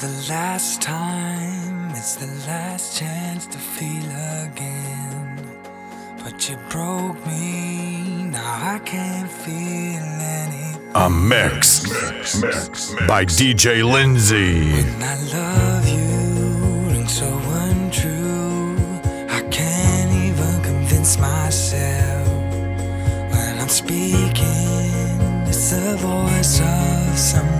the last time, it's the last chance to feel again. But you broke me, now I can't feel. A mix, mix, mix, mix. by DJ Lindsay. When I love you, and so untrue, I can't even convince myself. When I'm speaking, it's the voice of someone.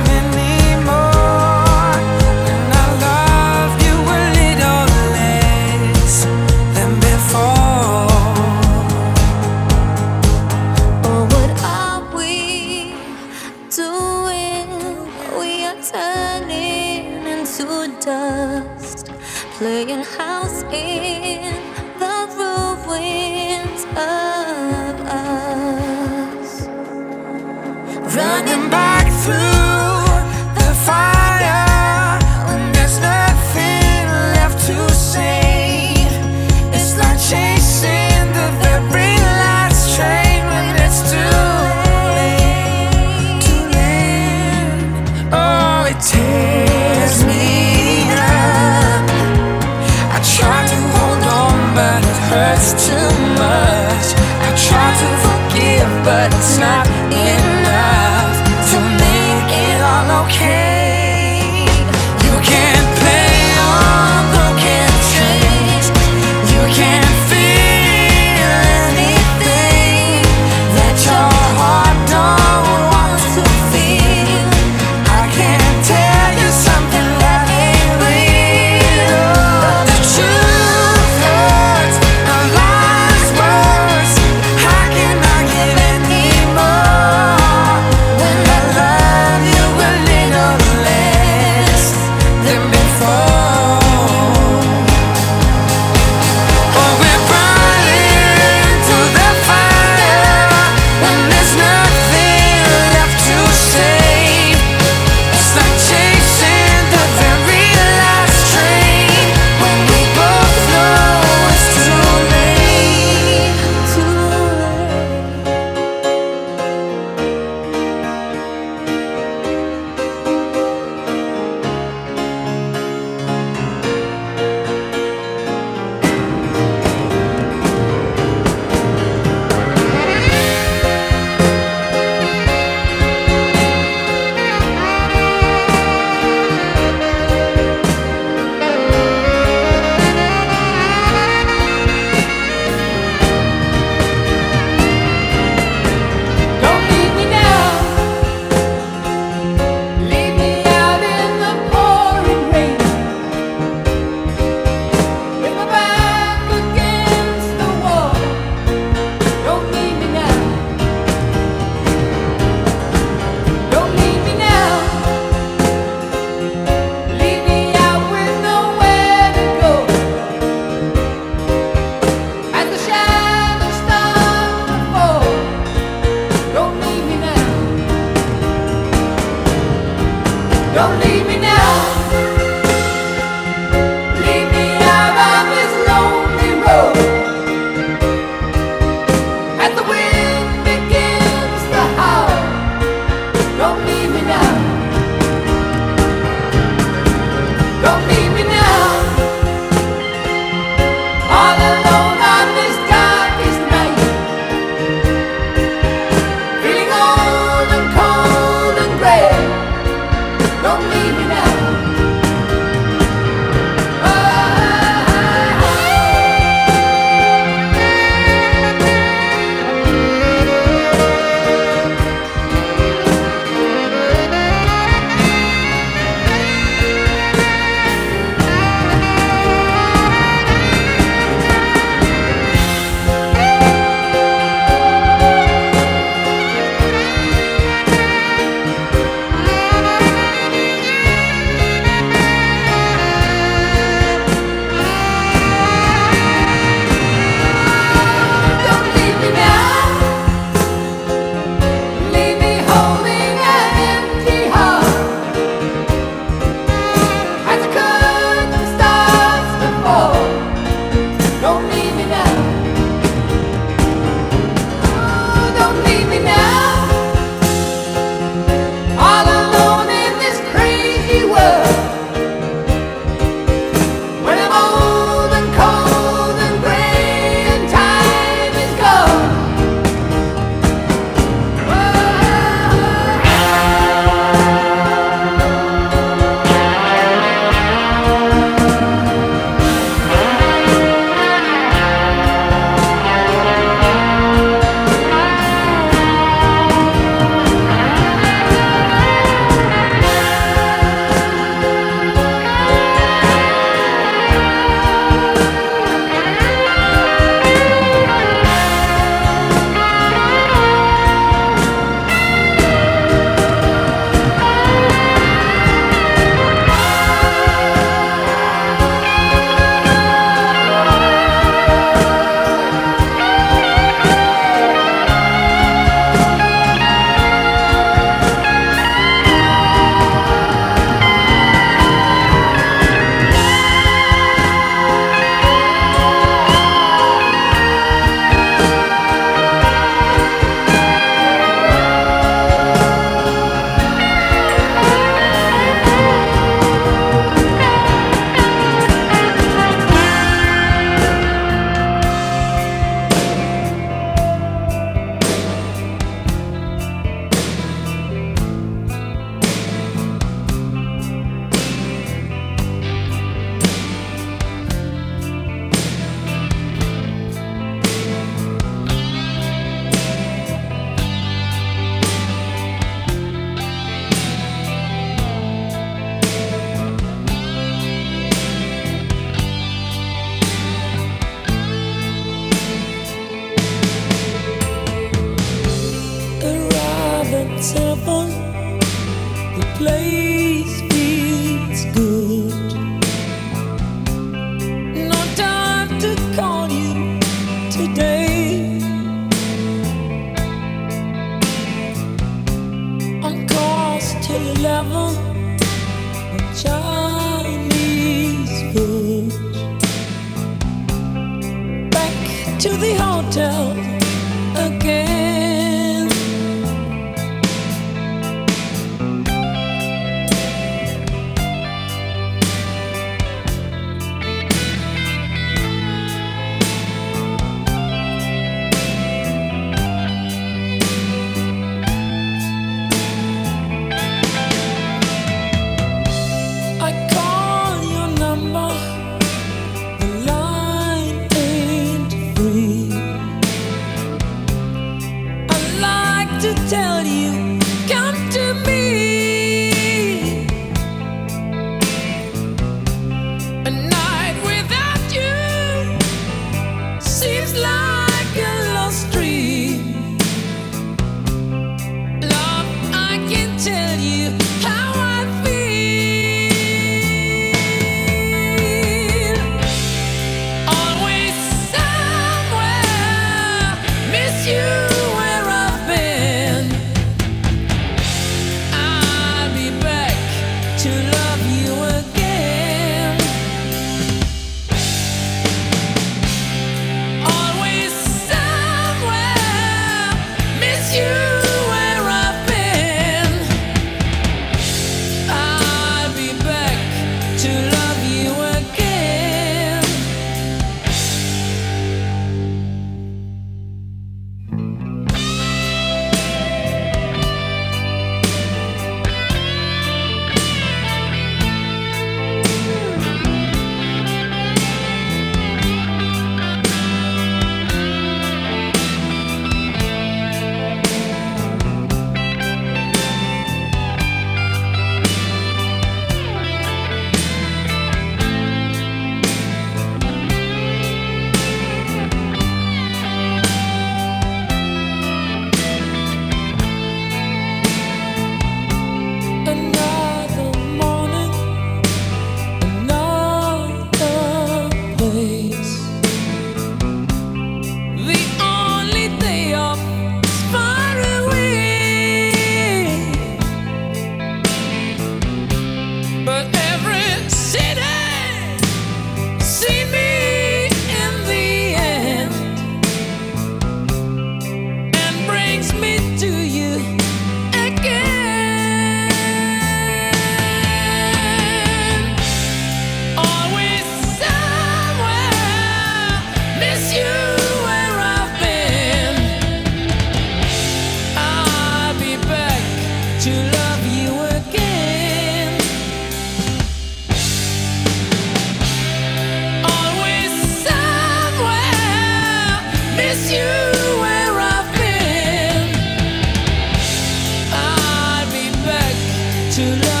to love.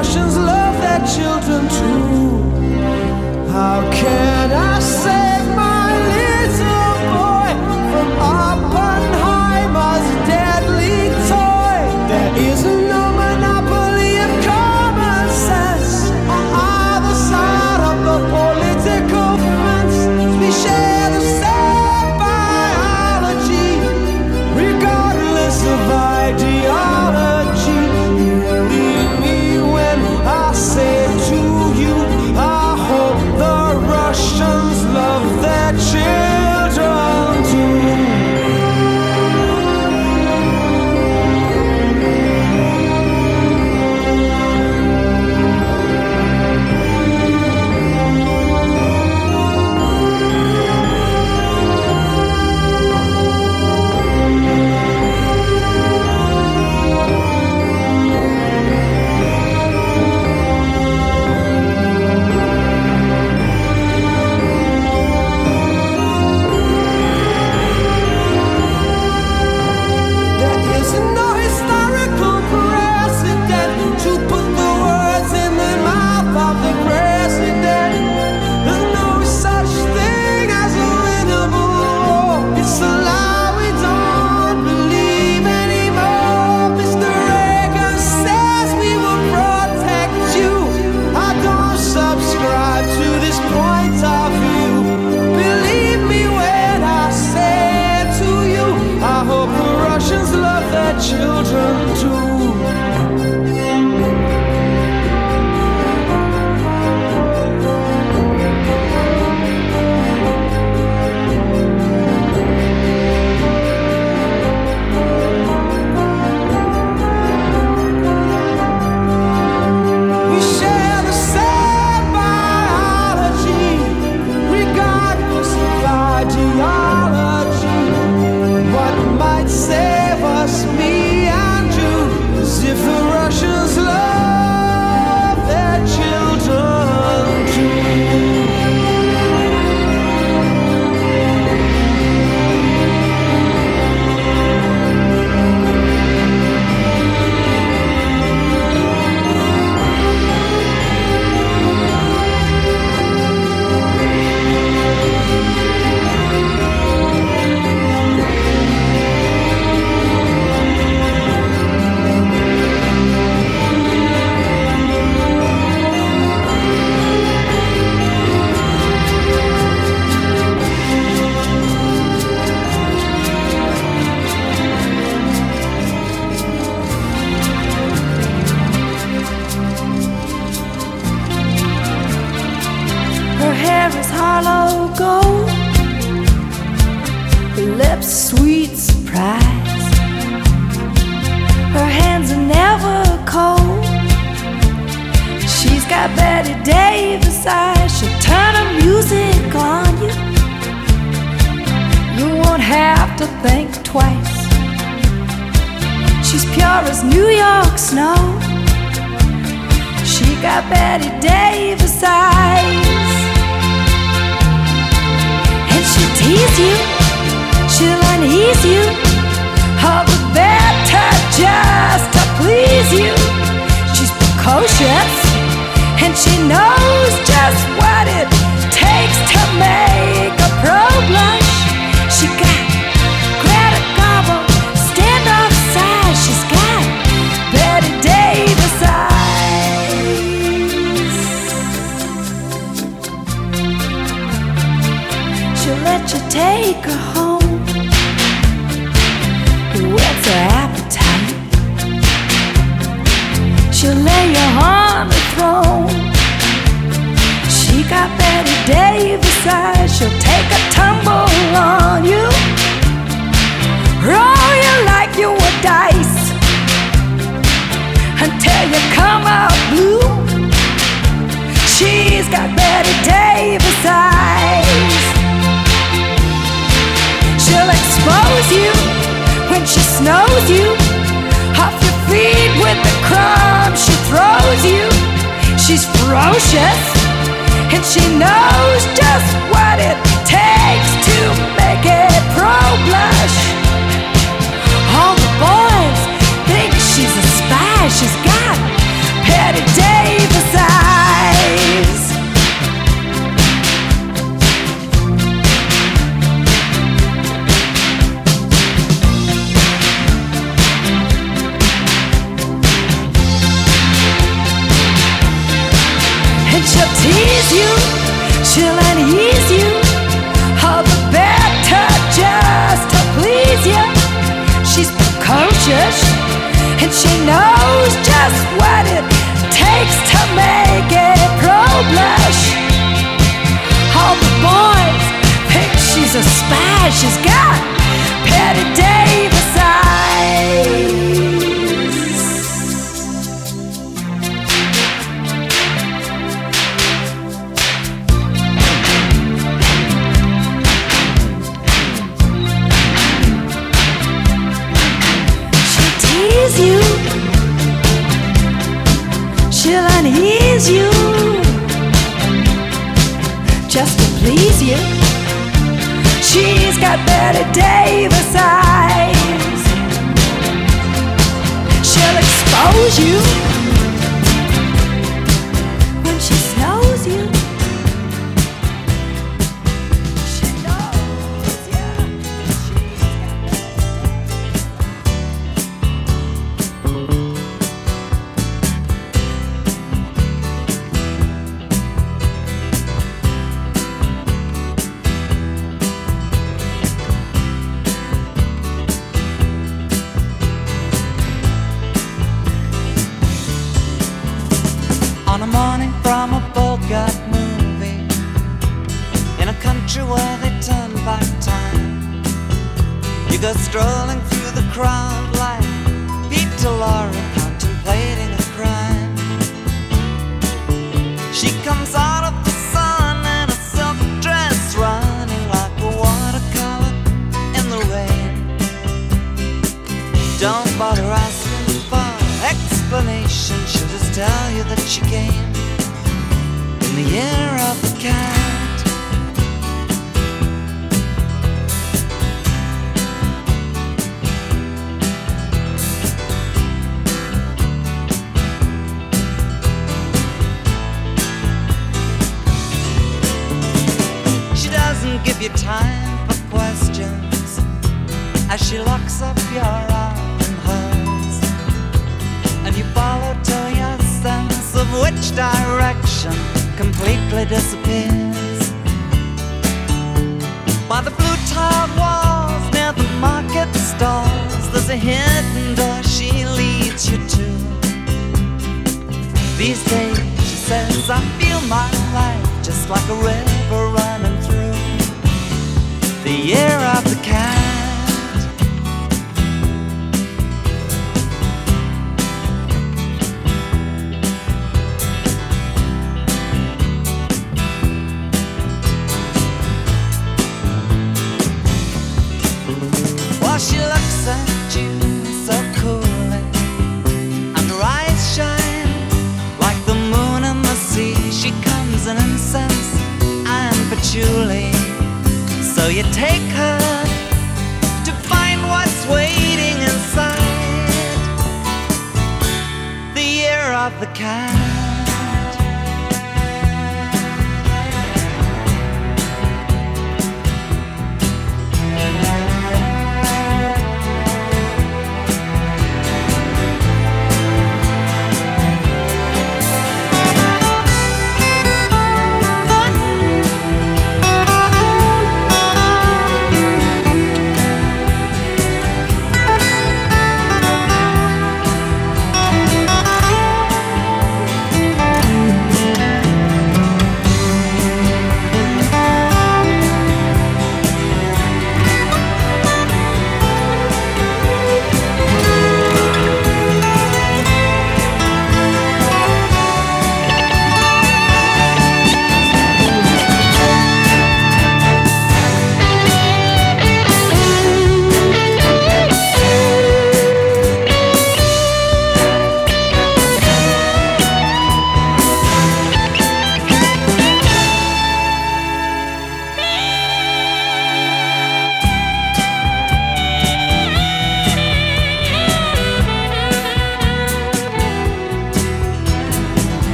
Russians love their children too. How can she knows just what it takes to make it pro blush. All the boys think she's a spy. She's got Bette Davis eyes. Just to please you. She's got Bette Davis eyes. She'll expose you.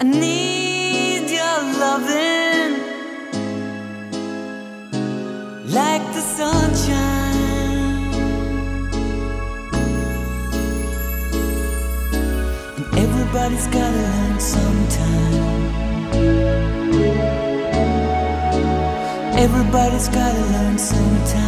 I need your loving like the sunshine. Everybody's gotta learn sometime. Everybody's gotta learn sometime.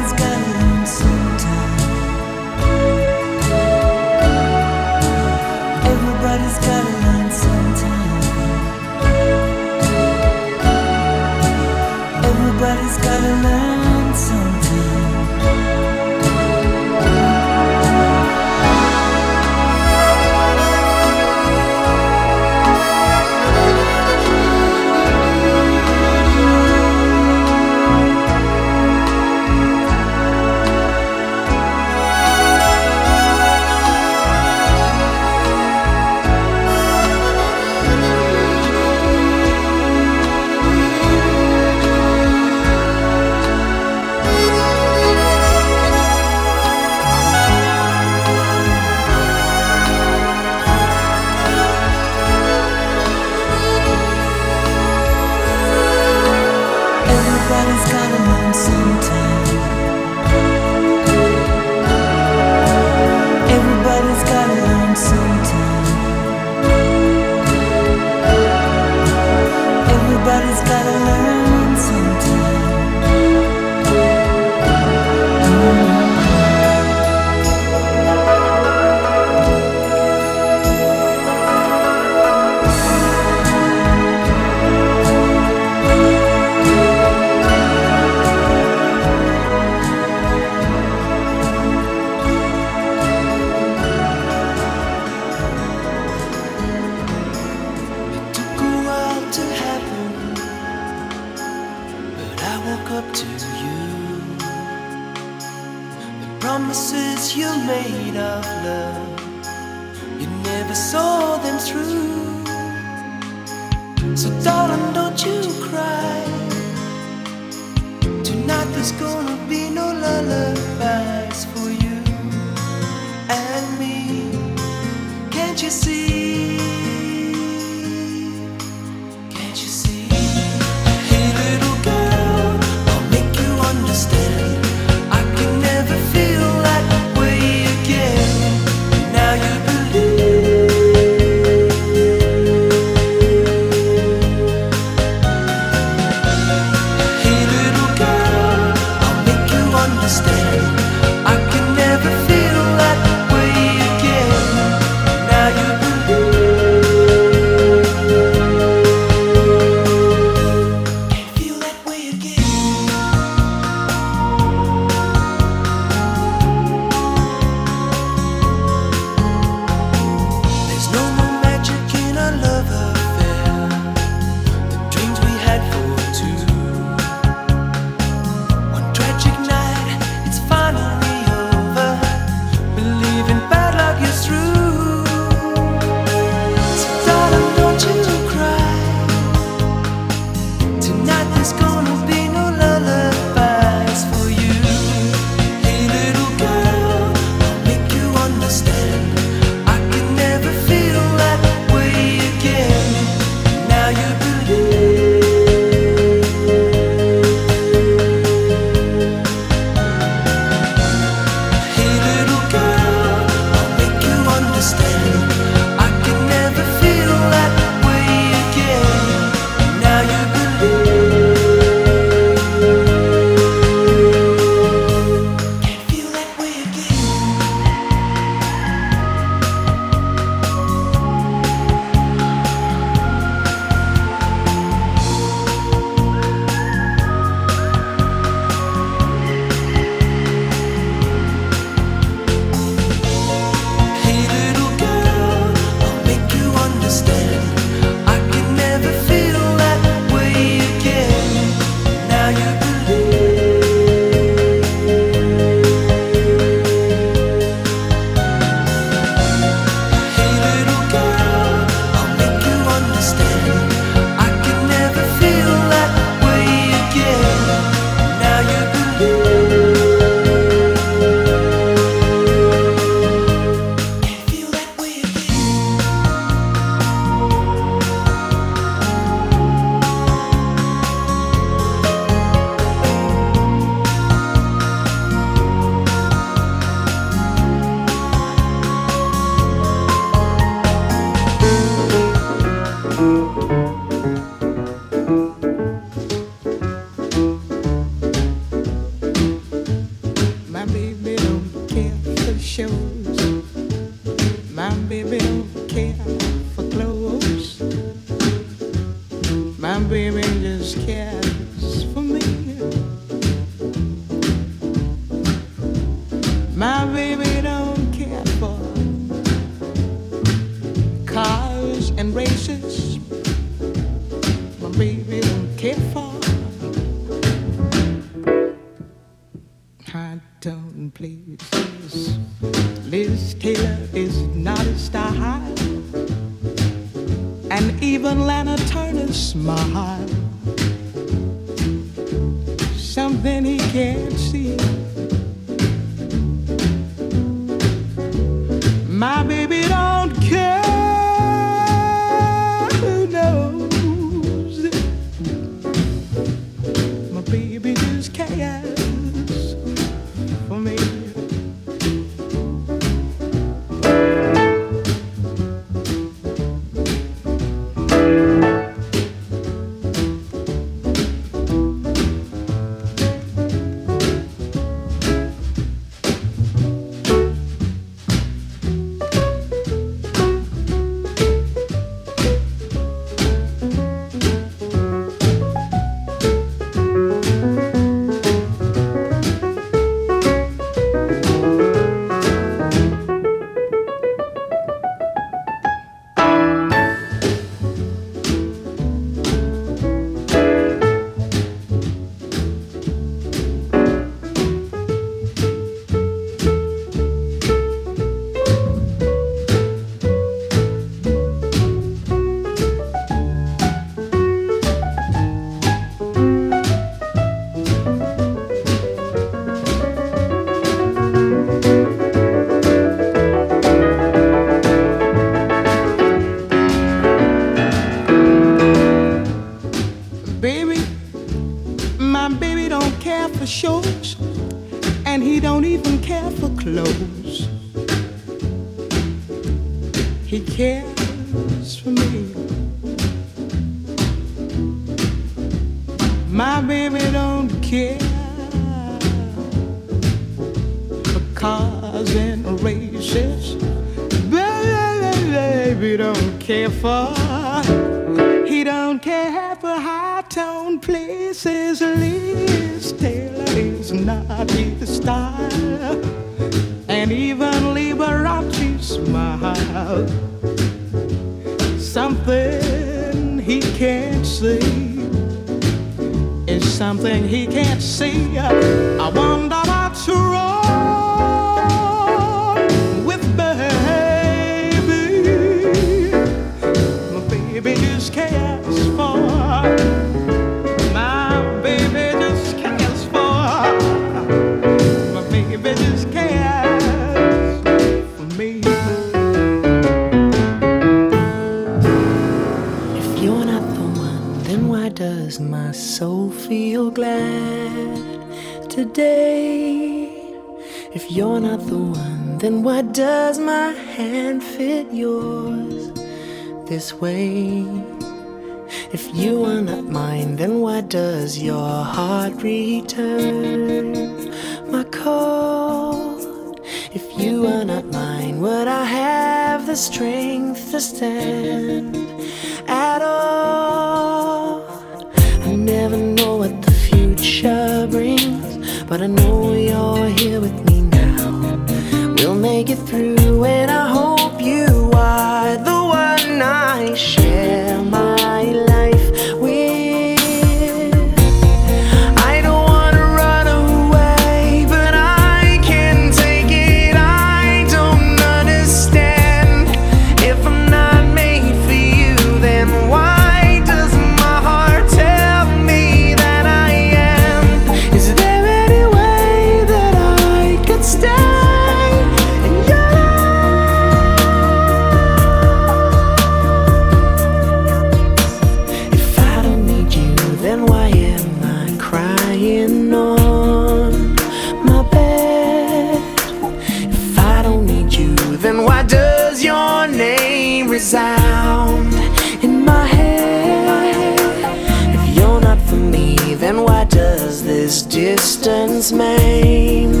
this distance maim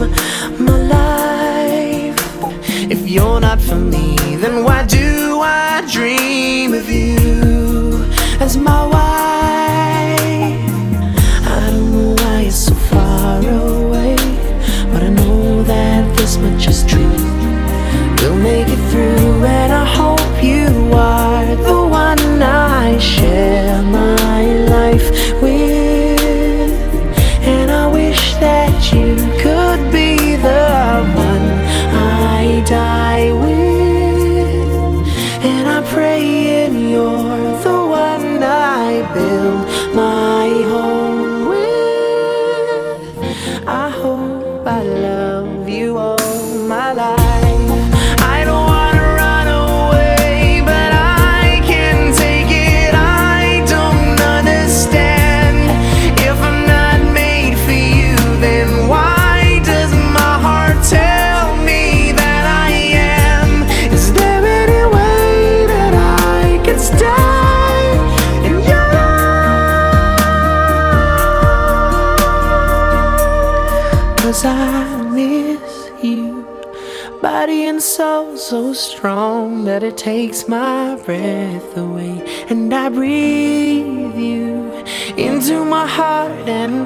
my life. If you're not for me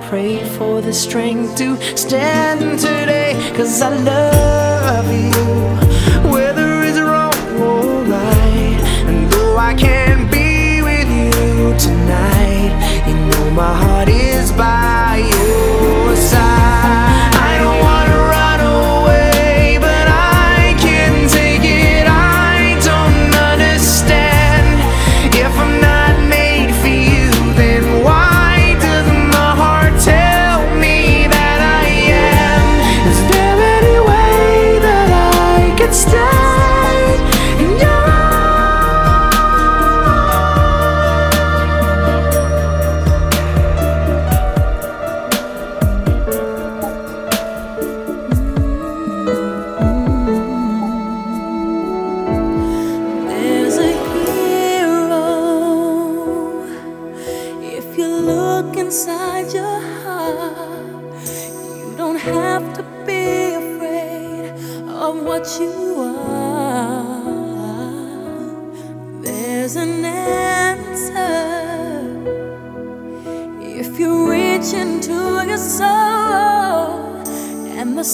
pray for the strength to stand today. Cause I love you, whether it's wrong or right. And though I can't be with you tonight, you know my heart is by.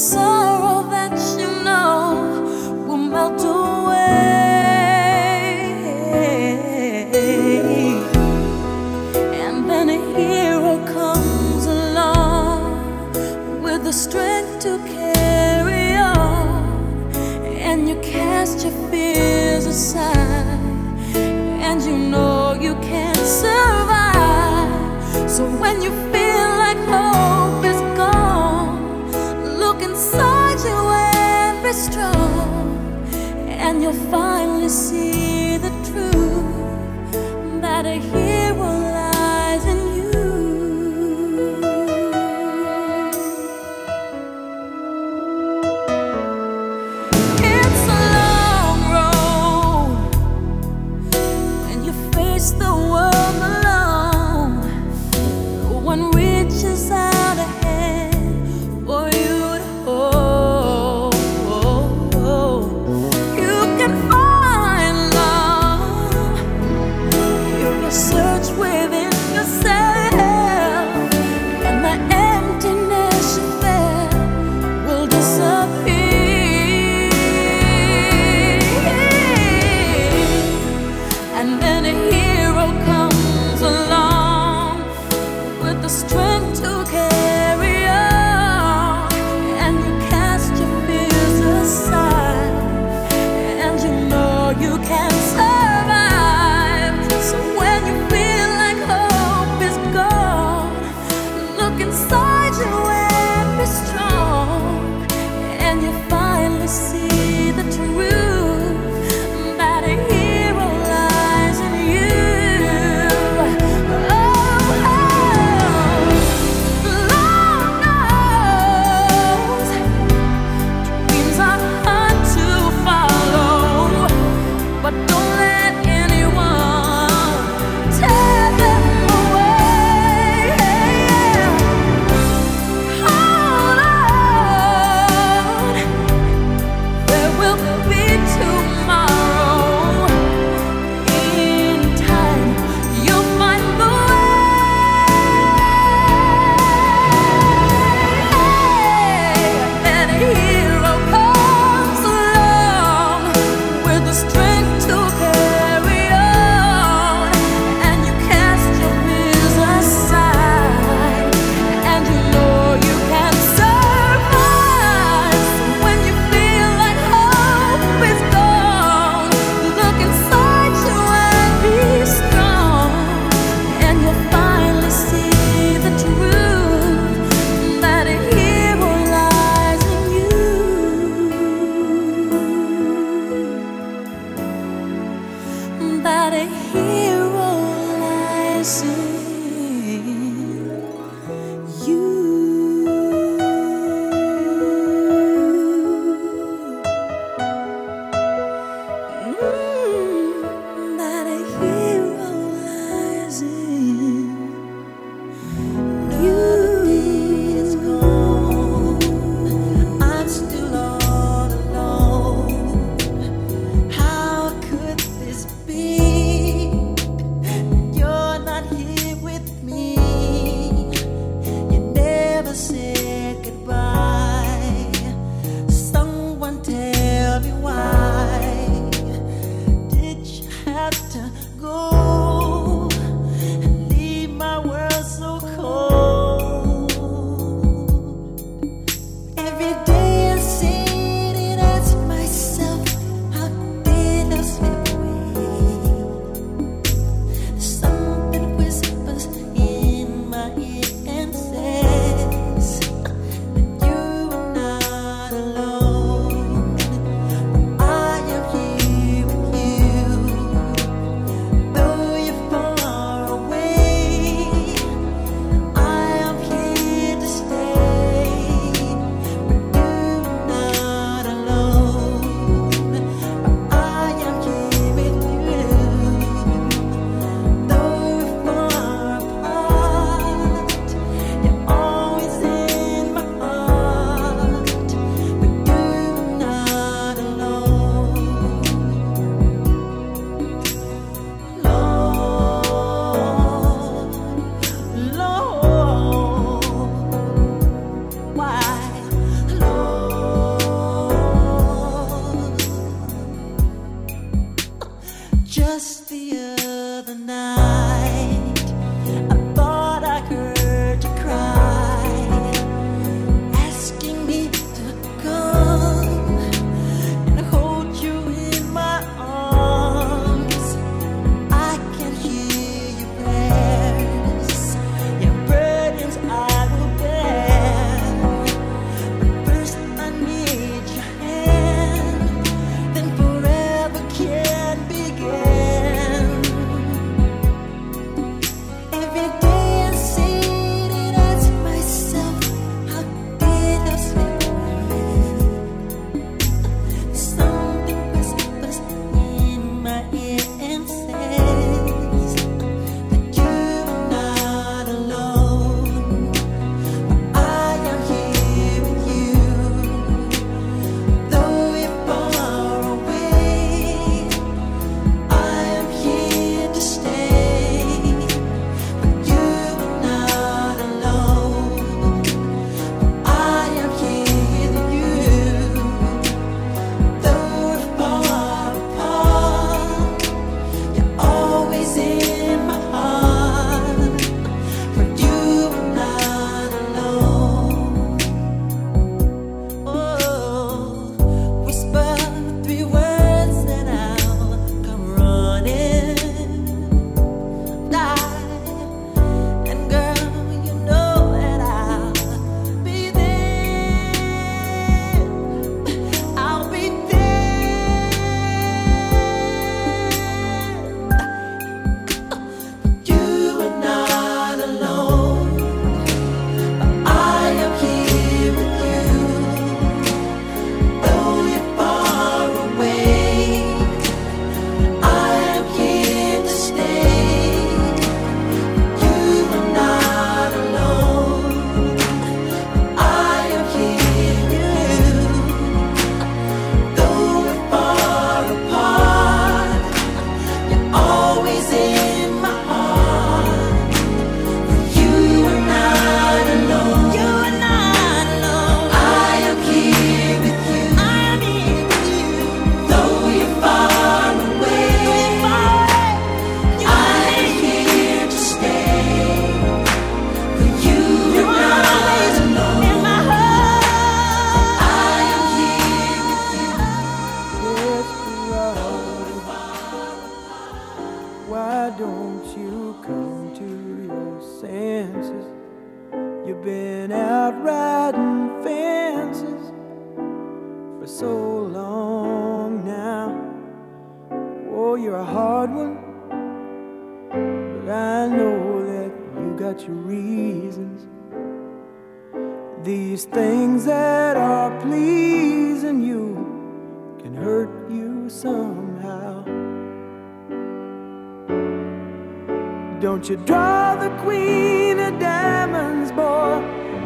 sorrow that you know will melt away. And then a hero comes along with the strength to carry on, and you cast your fears aside. finally see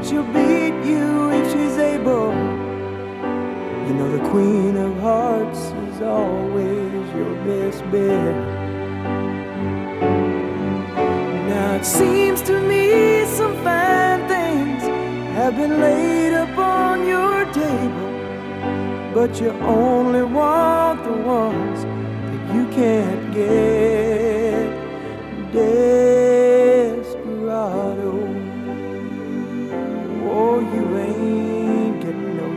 she'll beat you if she's able. You know the Queen of Hearts is always your best bet. Now it seems to me some fine things have been laid upon your table, but you only want the ones that you can't get. Dead.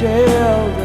tell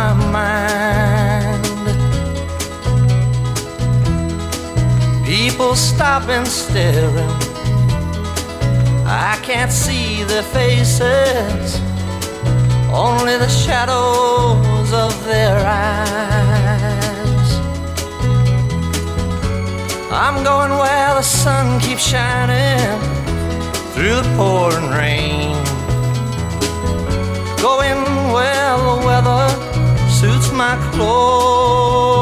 my mind. People stopping, staring. I can't see their faces, only the shadows of their eyes. I'm going where the sun keeps shining through the pouring rain. Going where the weather my clothes.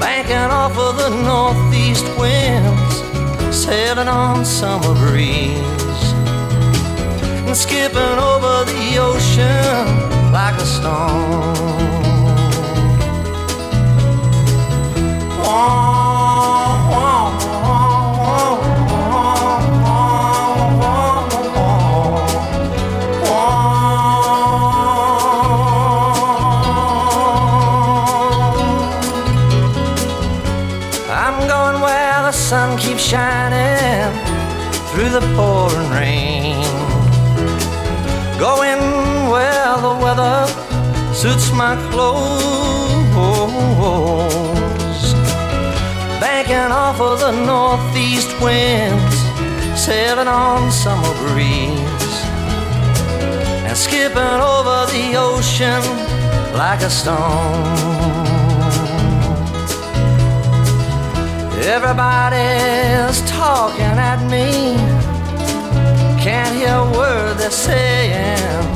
Banking off of the northeast winds, sailing on summer breeze. And skipping over the ocean like a stone. I'm suits my clothes. Banking off of the northeast winds, sailing on summer breeze. And skipping over the ocean like a stone. Everybody's talking at me. Can't hear a word they're saying.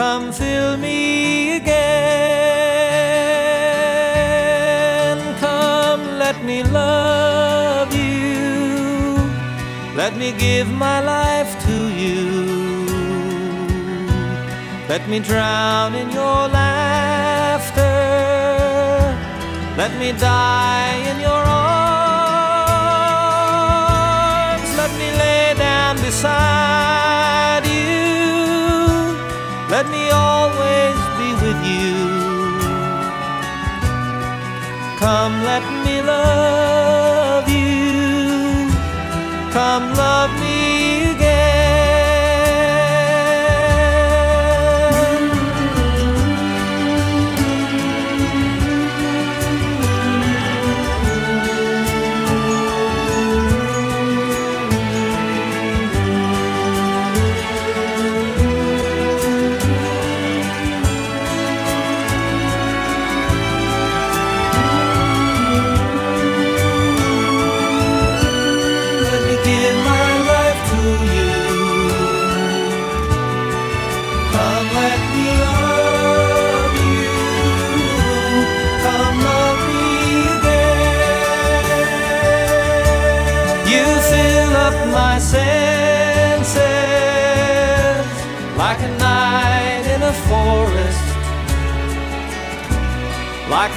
Come fill me again. Come, let me love you. Let me give my life to you. Let me drown in your laughter. Let me die in your arms. Let me lay down beside Come, let me love you. Come, love me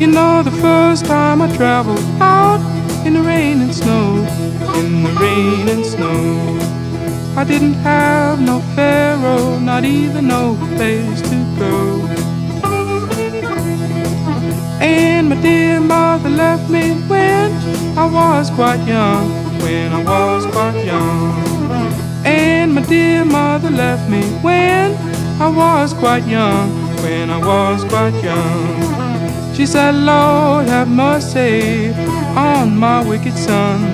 You know, the first time I traveled out in the rain and snow, in the rain and snow. I didn't have no pharaoh, not even no place to go. And my dear mother left me when I was quite young, when I was quite young. And my dear mother left me when I was quite young, when I was quite young. She said, Lord, have mercy on my wicked son.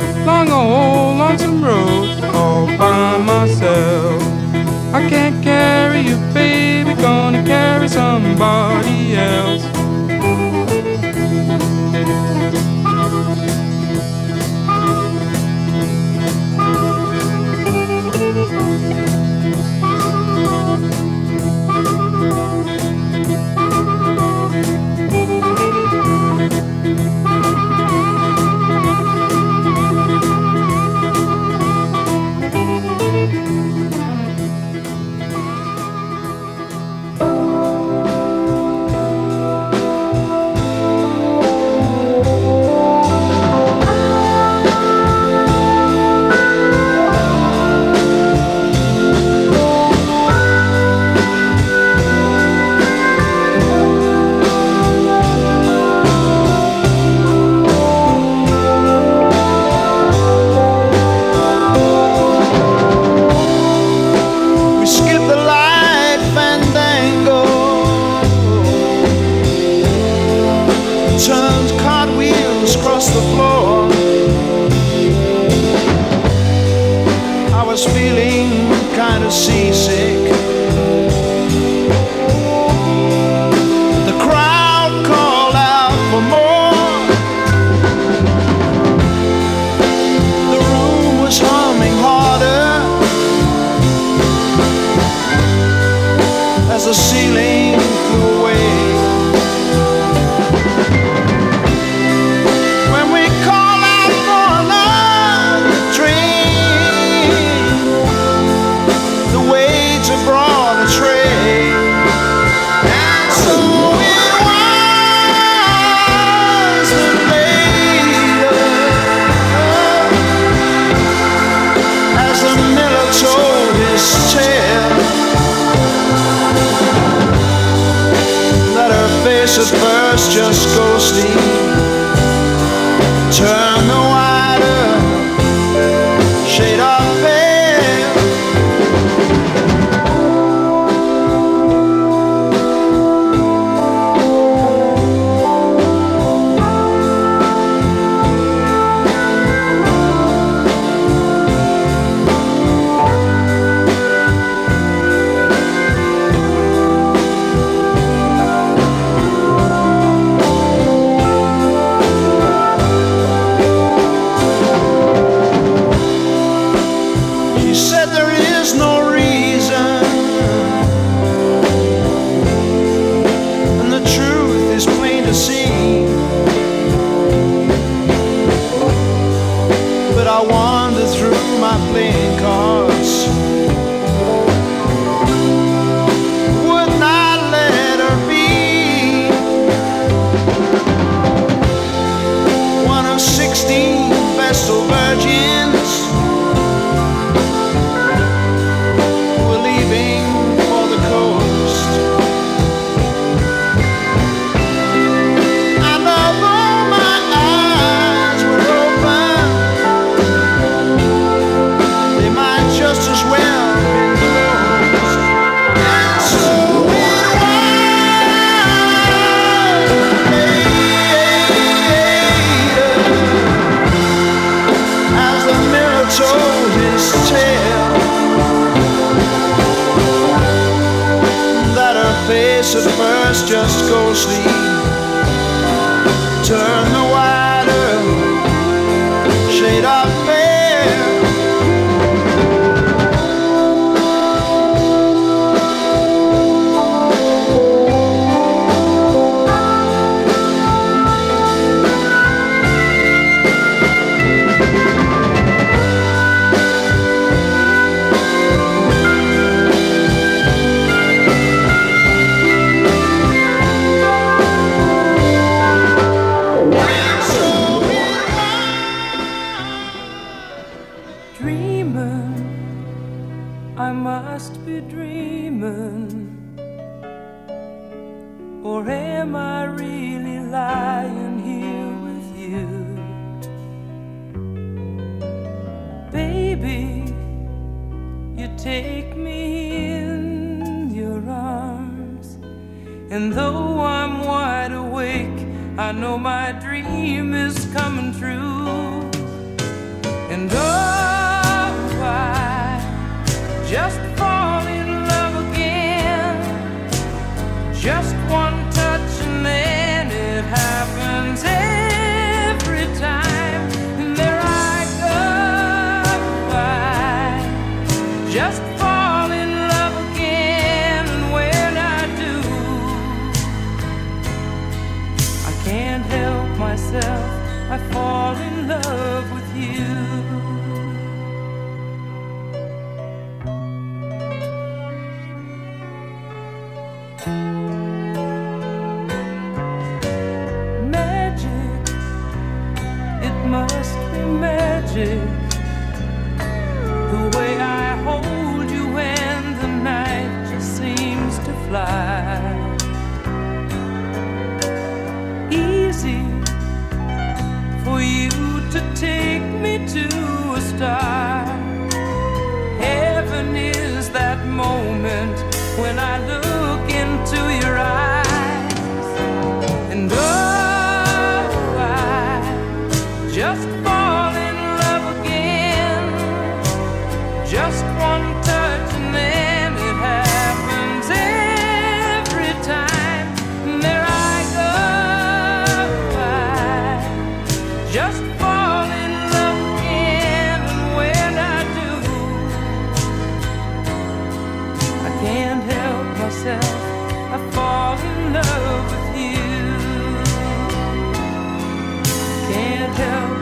long old lonesome road all by myself. I can't carry you, baby, gonna carry somebody else. So at first, just go sleep. Turn the wire.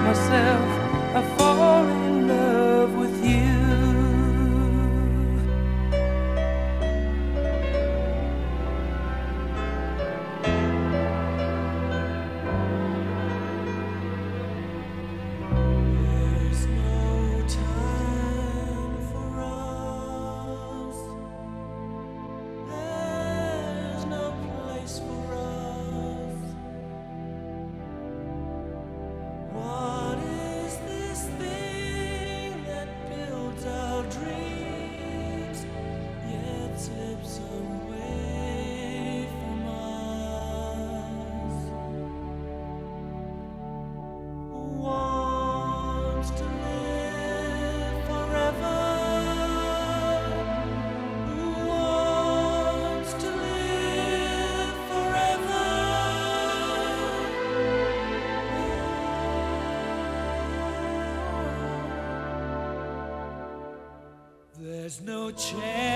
myself. no change.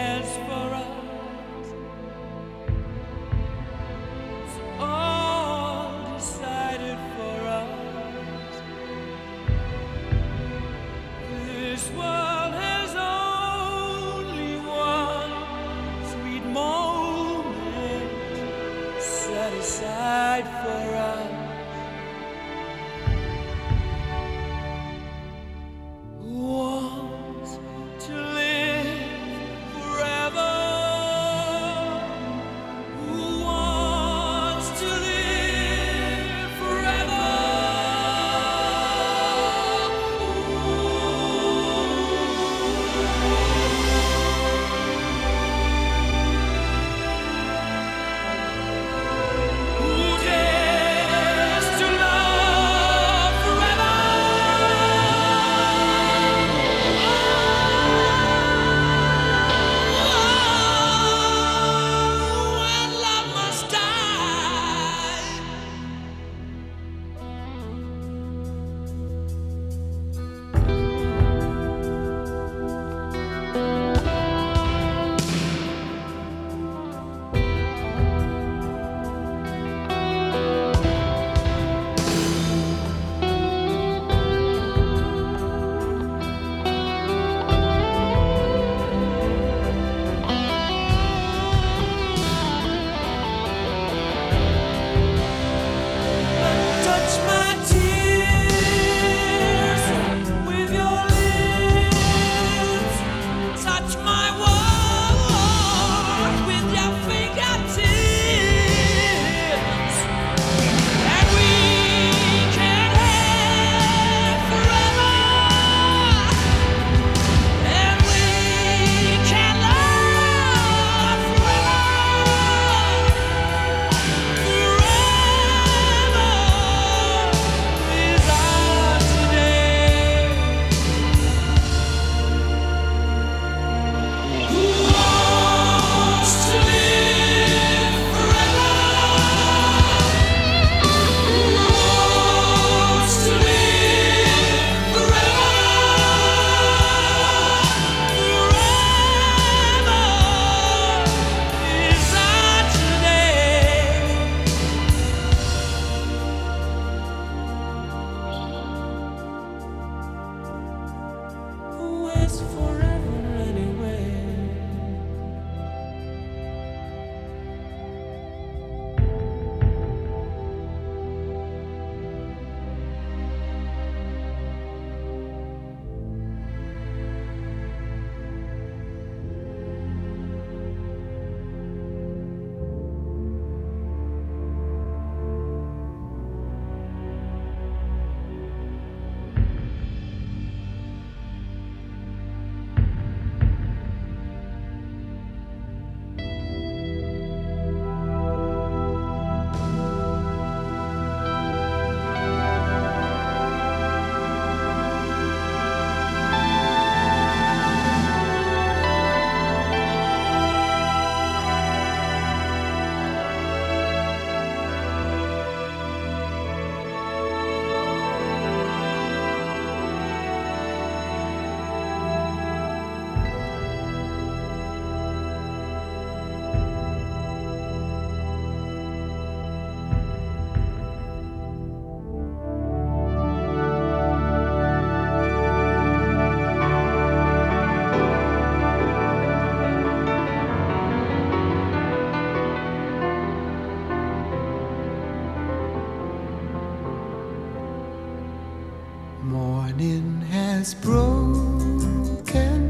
silence broken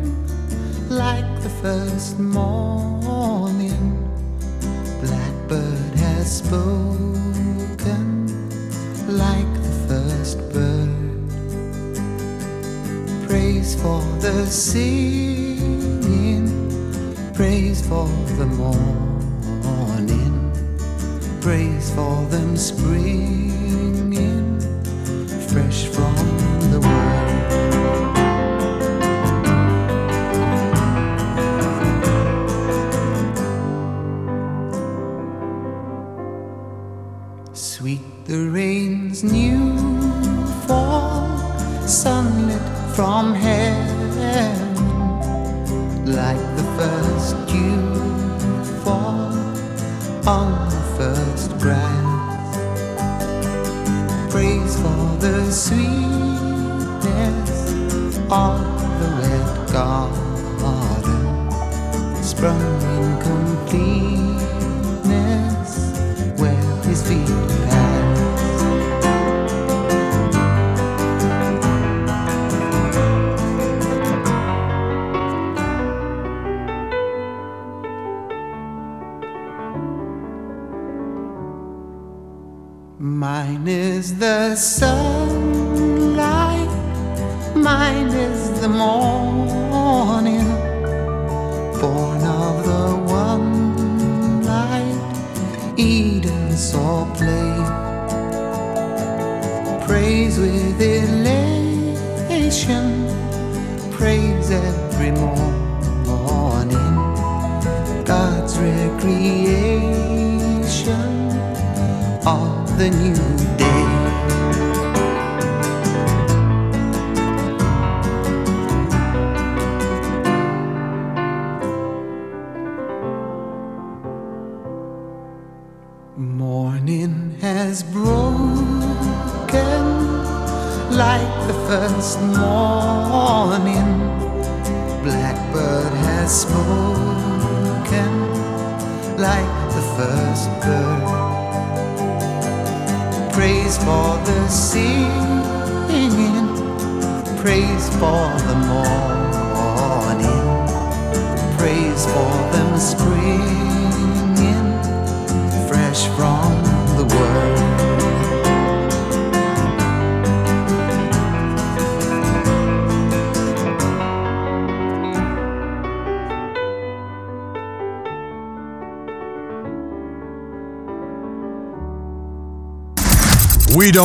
like the first morning. Blackbird has spoken like the first bird. Praise for the singing, praise for the morning, praise for them springing fresh from the world.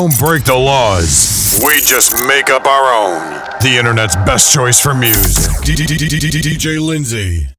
don't break the laws. We just make up our own. The internet's best choice for music. DJ Lindsay.